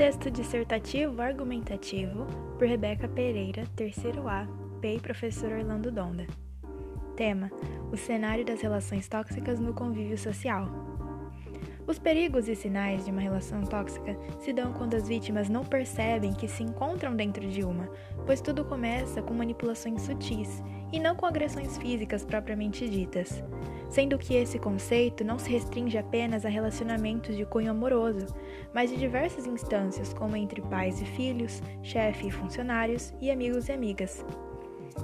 Texto dissertativo argumentativo por Rebeca Pereira, terceiro A, PEI Professor Orlando Donda. Tema: O cenário das relações tóxicas no convívio social. Os perigos e sinais de uma relação tóxica se dão quando as vítimas não percebem que se encontram dentro de uma, pois tudo começa com manipulações sutis e não com agressões físicas propriamente ditas sendo que esse conceito não se restringe apenas a relacionamentos de cunho amoroso, mas de diversas instâncias, como entre pais e filhos, chefe e funcionários e amigos e amigas.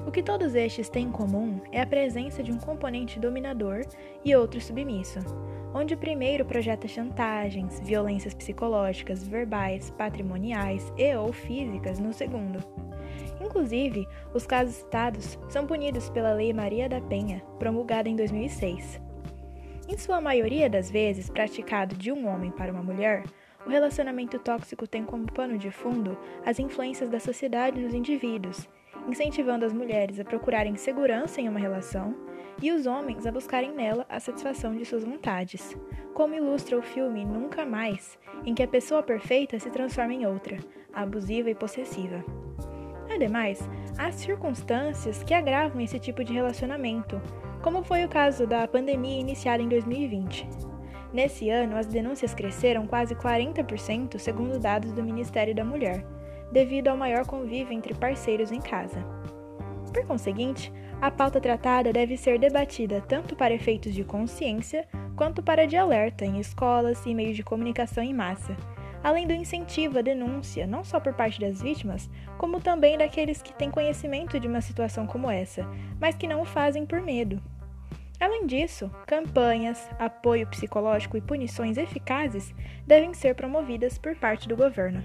O que todos estes têm em comum é a presença de um componente dominador e outro submisso, onde o primeiro projeta chantagens, violências psicológicas, verbais, patrimoniais e ou físicas no segundo. Inclusive, os casos citados são punidos pela Lei Maria da Penha, promulgada em 2006. Em sua maioria das vezes praticado de um homem para uma mulher, o relacionamento tóxico tem como pano de fundo as influências da sociedade nos indivíduos, incentivando as mulheres a procurarem segurança em uma relação e os homens a buscarem nela a satisfação de suas vontades, como ilustra o filme Nunca Mais, em que a pessoa perfeita se transforma em outra, abusiva e possessiva. Ademais, há circunstâncias que agravam esse tipo de relacionamento, como foi o caso da pandemia iniciada em 2020. Nesse ano, as denúncias cresceram quase 40%, segundo dados do Ministério da Mulher, devido ao maior convívio entre parceiros em casa. Por conseguinte, a pauta tratada deve ser debatida tanto para efeitos de consciência quanto para de alerta em escolas e meios de comunicação em massa além do incentivo à denúncia, não só por parte das vítimas, como também daqueles que têm conhecimento de uma situação como essa, mas que não o fazem por medo. Além disso, campanhas, apoio psicológico e punições eficazes devem ser promovidas por parte do governo.